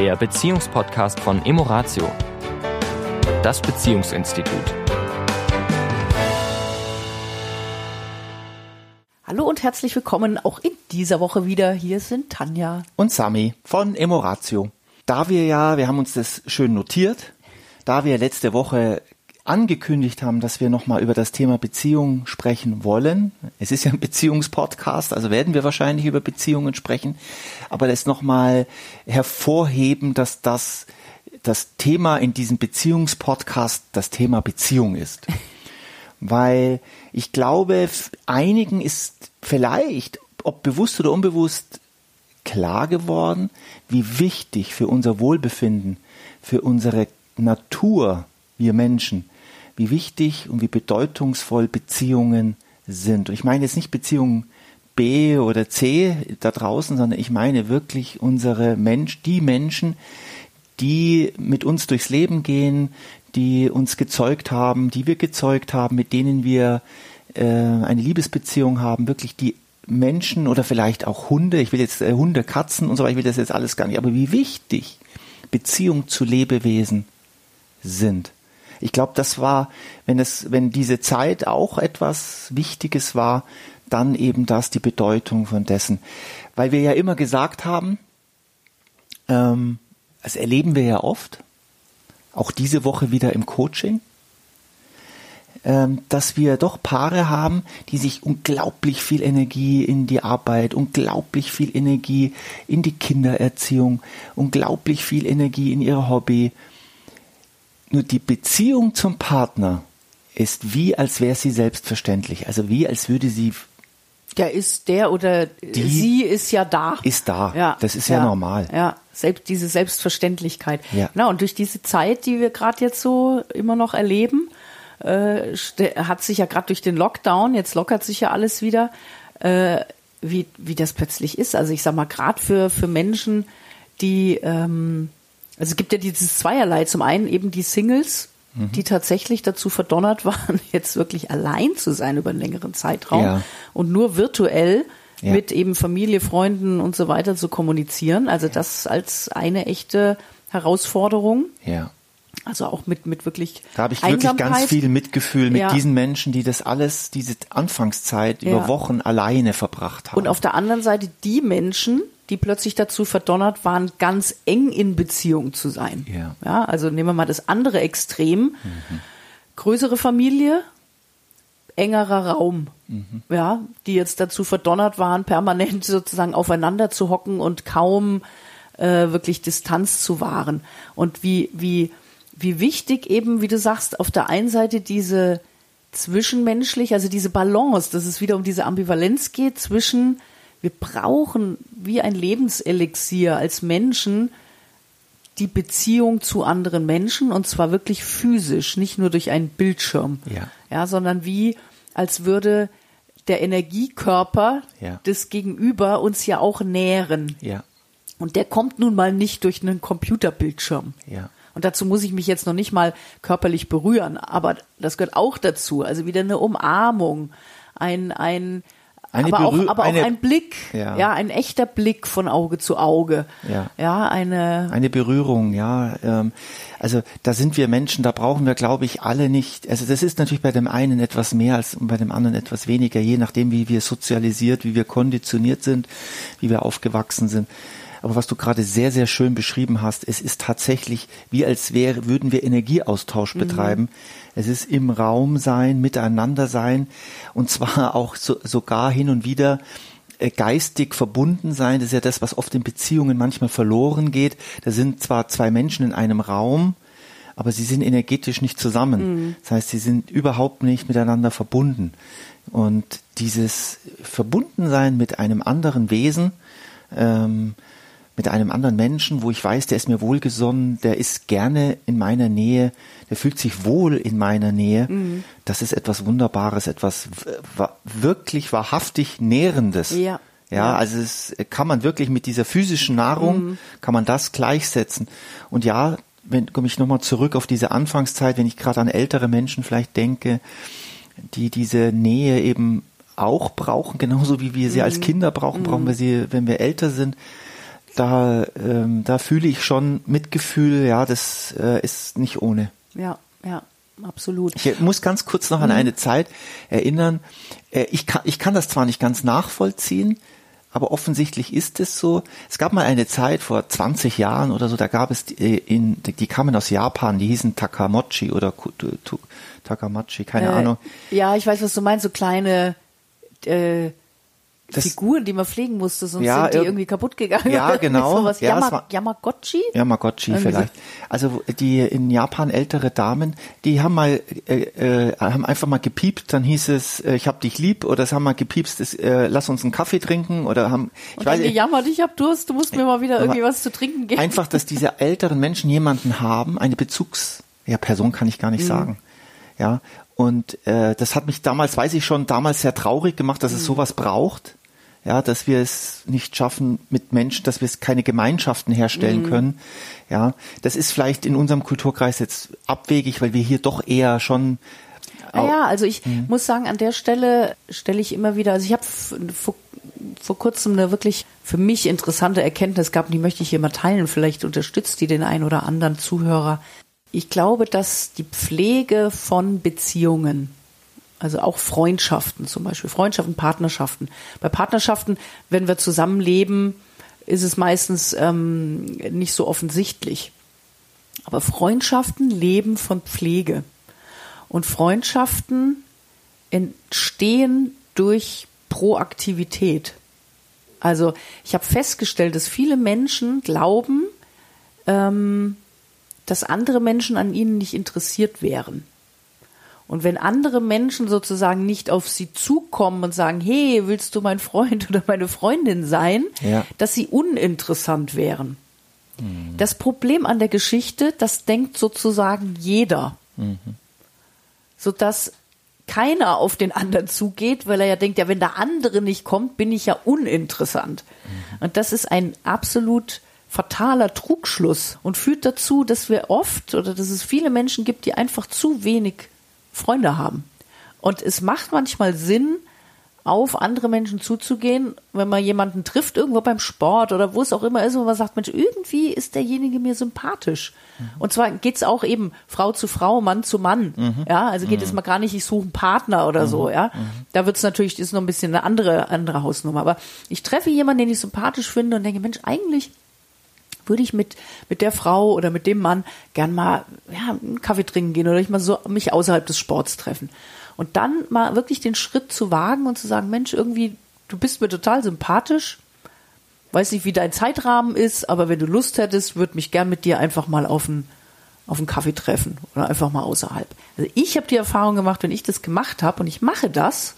der Beziehungspodcast von Emoratio, das Beziehungsinstitut. Hallo und herzlich willkommen auch in dieser Woche wieder. Hier sind Tanja und Sami von Emoratio. Da wir ja, wir haben uns das schön notiert, da wir letzte Woche angekündigt haben, dass wir nochmal über das Thema Beziehung sprechen wollen. Es ist ja ein Beziehungspodcast, also werden wir wahrscheinlich über Beziehungen sprechen, aber das nochmal hervorheben, dass das das Thema in diesem Beziehungspodcast das Thema Beziehung ist. Weil ich glaube, einigen ist vielleicht, ob bewusst oder unbewusst, klar geworden, wie wichtig für unser Wohlbefinden, für unsere Natur, wir Menschen, wie wichtig und wie bedeutungsvoll Beziehungen sind. Und ich meine jetzt nicht Beziehungen B oder C da draußen, sondern ich meine wirklich unsere Mensch, die Menschen, die mit uns durchs Leben gehen, die uns gezeugt haben, die wir gezeugt haben, mit denen wir äh, eine Liebesbeziehung haben, wirklich die Menschen oder vielleicht auch Hunde, ich will jetzt äh, Hunde, Katzen und so weiter, ich will das jetzt alles gar nicht, aber wie wichtig Beziehung zu Lebewesen sind. Ich glaube, das war, wenn es, wenn diese Zeit auch etwas Wichtiges war, dann eben das die Bedeutung von dessen. Weil wir ja immer gesagt haben, ähm, das erleben wir ja oft, auch diese Woche wieder im Coaching, ähm, dass wir doch Paare haben, die sich unglaublich viel Energie in die Arbeit, unglaublich viel Energie in die Kindererziehung, unglaublich viel Energie in ihr Hobby nur die Beziehung zum Partner ist wie, als wäre sie selbstverständlich. Also wie, als würde sie. Der ist der oder die sie ist ja da. Ist da. Ja. Das ist ja, ja normal. Ja. Selbst diese Selbstverständlichkeit. Ja. Na, und durch diese Zeit, die wir gerade jetzt so immer noch erleben, äh, hat sich ja gerade durch den Lockdown, jetzt lockert sich ja alles wieder, äh, wie, wie das plötzlich ist. Also ich sag mal, gerade für, für Menschen, die ähm, also es gibt ja dieses Zweierlei. Zum einen eben die Singles, mhm. die tatsächlich dazu verdonnert waren, jetzt wirklich allein zu sein über einen längeren Zeitraum ja. und nur virtuell ja. mit eben Familie, Freunden und so weiter zu kommunizieren. Also das als eine echte Herausforderung. Ja. Also auch mit, mit wirklich. Da habe ich wirklich ganz viel Mitgefühl mit ja. diesen Menschen, die das alles, diese Anfangszeit über Wochen alleine verbracht haben. Und auf der anderen Seite die Menschen, die plötzlich dazu verdonnert waren, ganz eng in Beziehung zu sein. Ja. ja also nehmen wir mal das andere Extrem. Mhm. Größere Familie, engerer Raum. Mhm. Ja, die jetzt dazu verdonnert waren, permanent sozusagen aufeinander zu hocken und kaum äh, wirklich Distanz zu wahren. Und wie, wie, wie wichtig eben, wie du sagst, auf der einen Seite diese zwischenmenschlich, also diese Balance, dass es wieder um diese Ambivalenz geht zwischen wir brauchen wie ein Lebenselixier als Menschen die Beziehung zu anderen Menschen und zwar wirklich physisch, nicht nur durch einen Bildschirm, ja, ja sondern wie als würde der Energiekörper ja. des Gegenüber uns ja auch nähren. Ja. Und der kommt nun mal nicht durch einen Computerbildschirm. Ja. Und dazu muss ich mich jetzt noch nicht mal körperlich berühren, aber das gehört auch dazu. Also wieder eine Umarmung, ein, ein, eine aber auch, aber auch eine, ein Blick, ja. ja. ein echter Blick von Auge zu Auge. Ja, ja eine eine Berührung, ja. Ähm, also da sind wir Menschen, da brauchen wir, glaube ich, alle nicht. Also das ist natürlich bei dem einen etwas mehr als bei dem anderen etwas weniger, je nachdem, wie wir sozialisiert, wie wir konditioniert sind, wie wir aufgewachsen sind. Aber was du gerade sehr, sehr schön beschrieben hast, es ist tatsächlich wie als wäre, würden wir Energieaustausch mhm. betreiben. Es ist im Raum sein, miteinander sein und zwar auch so, sogar hin und wieder äh, geistig verbunden sein. Das ist ja das, was oft in Beziehungen manchmal verloren geht. Da sind zwar zwei Menschen in einem Raum, aber sie sind energetisch nicht zusammen. Mhm. Das heißt, sie sind überhaupt nicht miteinander verbunden. Und dieses Verbundensein mit einem anderen Wesen, ähm, mit einem anderen Menschen, wo ich weiß, der ist mir wohlgesonnen, der ist gerne in meiner Nähe, der fühlt sich wohl in meiner Nähe. Mhm. Das ist etwas Wunderbares, etwas wirklich wahrhaftig Nährendes. Ja. Ja, also es kann man wirklich mit dieser physischen Nahrung, mhm. kann man das gleichsetzen. Und ja, wenn komme ich nochmal zurück auf diese Anfangszeit, wenn ich gerade an ältere Menschen vielleicht denke, die diese Nähe eben auch brauchen, genauso wie wir sie mhm. als Kinder brauchen, brauchen wir mhm. sie, wenn wir älter sind da, ähm, da fühle ich schon Mitgefühl, ja, das äh, ist nicht ohne. Ja, ja, absolut. Ich muss ganz kurz noch an mhm. eine Zeit erinnern. Äh, ich, kann, ich kann das zwar nicht ganz nachvollziehen, aber offensichtlich ist es so. Es gab mal eine Zeit vor 20 Jahren oder so, da gab es die, äh, in, die kamen aus Japan, die hießen Takamochi oder Takamachi, keine äh, Ahnung. Ja, ich weiß, was du meinst, so kleine äh, das, Figuren, die man pflegen musste, sonst ja, sind die irgendwie kaputt gegangen. Ja, genau. Sowas. Ja, Yama, Yamagotchi? Yamagotchi irgendwie vielleicht. So. Also die in Japan ältere Damen, die haben mal äh, äh, haben einfach mal gepiept, dann hieß es, äh, ich hab dich lieb, oder es haben mal gepiepst, äh, lass uns einen Kaffee trinken, oder haben ich Und weiß, gejammert, ich hab Durst, du musst mir mal wieder irgendwie was zu trinken geben. Einfach, dass diese älteren Menschen jemanden haben, eine Bezugs, ja Person kann ich gar nicht mhm. sagen, ja. Und äh, das hat mich damals, weiß ich schon, damals sehr traurig gemacht, dass mhm. es sowas braucht ja, dass wir es nicht schaffen mit Menschen, dass wir es keine Gemeinschaften herstellen mhm. können. Ja, das ist vielleicht in unserem Kulturkreis jetzt abwegig, weil wir hier doch eher schon naja, also ich mhm. muss sagen, an der Stelle stelle ich immer wieder, also ich habe vor, vor kurzem eine wirklich für mich interessante Erkenntnis gehabt, die möchte ich hier mal teilen, vielleicht unterstützt die den einen oder anderen Zuhörer. Ich glaube, dass die Pflege von Beziehungen also auch Freundschaften zum Beispiel, Freundschaften, Partnerschaften. Bei Partnerschaften, wenn wir zusammenleben, ist es meistens ähm, nicht so offensichtlich. Aber Freundschaften leben von Pflege. Und Freundschaften entstehen durch Proaktivität. Also ich habe festgestellt, dass viele Menschen glauben, ähm, dass andere Menschen an ihnen nicht interessiert wären. Und wenn andere Menschen sozusagen nicht auf sie zukommen und sagen, hey, willst du mein Freund oder meine Freundin sein, ja. dass sie uninteressant wären. Mhm. Das Problem an der Geschichte, das denkt sozusagen jeder. Mhm. Sodass keiner auf den anderen zugeht, weil er ja denkt, ja, wenn der andere nicht kommt, bin ich ja uninteressant. Mhm. Und das ist ein absolut fataler Trugschluss und führt dazu, dass wir oft oder dass es viele Menschen gibt, die einfach zu wenig Freunde haben. Und es macht manchmal Sinn, auf andere Menschen zuzugehen, wenn man jemanden trifft, irgendwo beim Sport oder wo es auch immer ist, wo man sagt, Mensch, irgendwie ist derjenige mir sympathisch. Mhm. Und zwar geht es auch eben Frau zu Frau, Mann zu Mann. Mhm. Ja, also geht mhm. es mal gar nicht, ich suche einen Partner oder so, mhm. ja. Mhm. Da wird es natürlich, ist noch ein bisschen eine andere, andere Hausnummer. Aber ich treffe jemanden, den ich sympathisch finde und denke, Mensch, eigentlich würde ich mit, mit der Frau oder mit dem Mann gern mal ja, einen Kaffee trinken gehen oder ich mal so mich außerhalb des Sports treffen. Und dann mal wirklich den Schritt zu wagen und zu sagen, Mensch, irgendwie, du bist mir total sympathisch. Weiß nicht, wie dein Zeitrahmen ist, aber wenn du Lust hättest, würde mich gern mit dir einfach mal auf einen, auf einen Kaffee treffen oder einfach mal außerhalb. Also ich habe die Erfahrung gemacht, wenn ich das gemacht habe und ich mache das,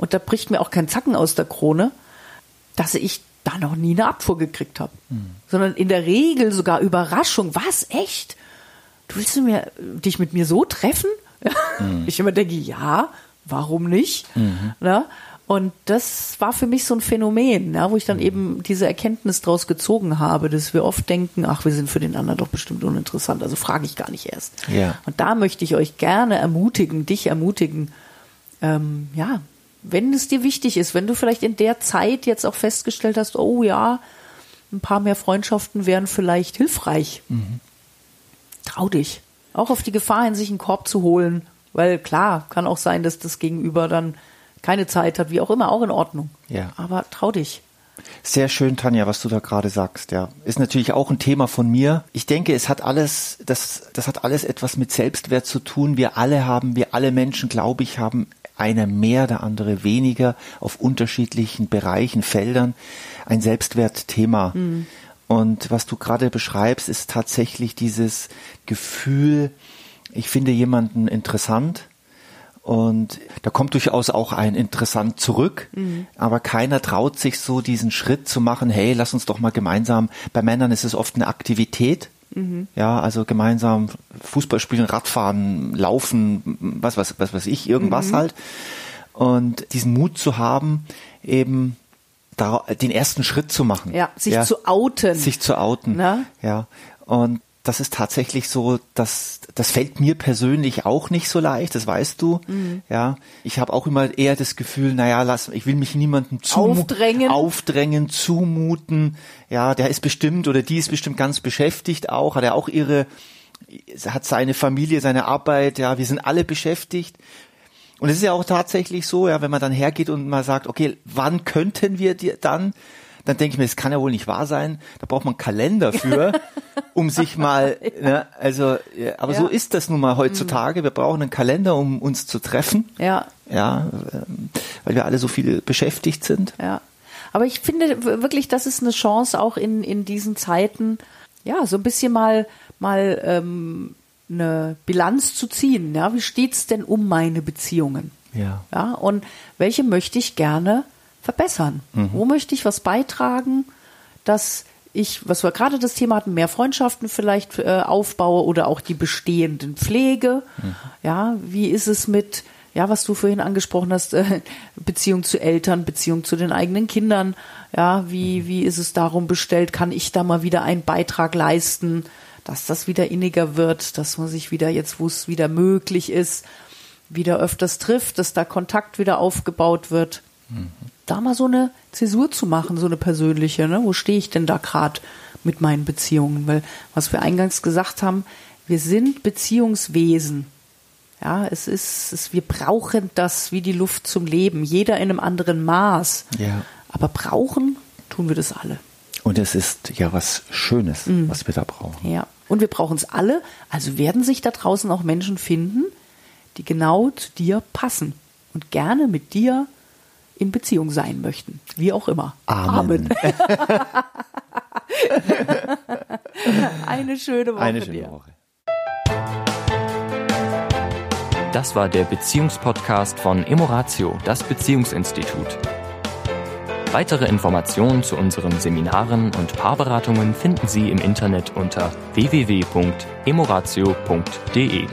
und da bricht mir auch kein Zacken aus der Krone, dass ich da noch nie eine Abfuhr gekriegt habe. Mhm. Sondern in der Regel sogar Überraschung. Was? Echt? Du willst du mir, dich mit mir so treffen? Mhm. Ich immer denke, ja, warum nicht? Mhm. Na? Und das war für mich so ein Phänomen, ja, wo ich dann mhm. eben diese Erkenntnis daraus gezogen habe, dass wir oft denken, ach, wir sind für den anderen doch bestimmt uninteressant, also frage ich gar nicht erst. Ja. Und da möchte ich euch gerne ermutigen, dich ermutigen, ähm, ja, wenn es dir wichtig ist, wenn du vielleicht in der Zeit jetzt auch festgestellt hast, oh ja, ein paar mehr Freundschaften wären vielleicht hilfreich. Mhm. Trau dich. Auch auf die Gefahr hin, sich einen Korb zu holen. Weil klar, kann auch sein, dass das Gegenüber dann keine Zeit hat, wie auch immer, auch in Ordnung. Ja. Aber trau dich. Sehr schön, Tanja, was du da gerade sagst, ja. Ist natürlich auch ein Thema von mir. Ich denke, es hat alles, das, das hat alles etwas mit Selbstwert zu tun. Wir alle haben, wir alle Menschen, glaube ich, haben einer mehr, der andere weniger, auf unterschiedlichen Bereichen, Feldern, ein Selbstwertthema. Mhm. Und was du gerade beschreibst, ist tatsächlich dieses Gefühl, ich finde jemanden interessant und da kommt durchaus auch ein interessant zurück, mhm. aber keiner traut sich so diesen Schritt zu machen, hey, lass uns doch mal gemeinsam, bei Männern ist es oft eine Aktivität, Mhm. Ja, also gemeinsam Fußball spielen, Radfahren, laufen, was, was, was weiß ich, irgendwas mhm. halt. Und diesen Mut zu haben, eben da, den ersten Schritt zu machen. Ja, sich ja, zu outen. Sich zu outen. Na? Ja. Und das ist tatsächlich so, dass das fällt mir persönlich auch nicht so leicht, das weißt du. Mhm. Ja, ich habe auch immer eher das Gefühl, naja, lass, ich will mich niemandem aufdrängen. aufdrängen, zumuten. Ja, der ist bestimmt oder die ist bestimmt ganz beschäftigt auch, hat er auch ihre, hat seine Familie, seine Arbeit. Ja, wir sind alle beschäftigt. Und es ist ja auch tatsächlich so, ja, wenn man dann hergeht und mal sagt, okay, wann könnten wir dir dann? Dann denke ich mir, das kann ja wohl nicht wahr sein. Da braucht man einen Kalender für, um sich mal, ne, also, ja, aber ja. so ist das nun mal heutzutage. Wir brauchen einen Kalender, um uns zu treffen. Ja. Ja, ähm, weil wir alle so viel beschäftigt sind. Ja. Aber ich finde wirklich, das ist eine Chance auch in, in diesen Zeiten, ja, so ein bisschen mal, mal, ähm, eine Bilanz zu ziehen. Ja, wie steht's denn um meine Beziehungen? Ja. Ja, und welche möchte ich gerne verbessern? Mhm. Wo möchte ich was beitragen, dass ich, was wir gerade das Thema hatten, mehr Freundschaften vielleicht äh, aufbaue oder auch die bestehenden Pflege. Mhm. Ja, wie ist es mit, ja, was du vorhin angesprochen hast, äh, Beziehung zu Eltern, Beziehung zu den eigenen Kindern. Ja, wie, mhm. wie ist es darum bestellt? Kann ich da mal wieder einen Beitrag leisten, dass das wieder inniger wird, dass man sich wieder jetzt, wo es wieder möglich ist, wieder öfters trifft, dass da Kontakt wieder aufgebaut wird. Mhm da mal so eine Zäsur zu machen, so eine persönliche, ne? Wo stehe ich denn da gerade mit meinen Beziehungen? Weil, was wir eingangs gesagt haben, wir sind Beziehungswesen. Ja, es ist, es, wir brauchen das wie die Luft zum Leben, jeder in einem anderen Maß. Ja. Aber brauchen tun wir das alle. Und es ist ja was Schönes, mhm. was wir da brauchen. Ja. Und wir brauchen es alle. Also werden sich da draußen auch Menschen finden, die genau zu dir passen und gerne mit dir in Beziehung sein möchten. Wie auch immer. Amen. Amen. Eine schöne Woche. Eine schöne dir. Woche. Das war der Beziehungspodcast von Emoratio, das Beziehungsinstitut. Weitere Informationen zu unseren Seminaren und Paarberatungen finden Sie im Internet unter www.emoratio.de.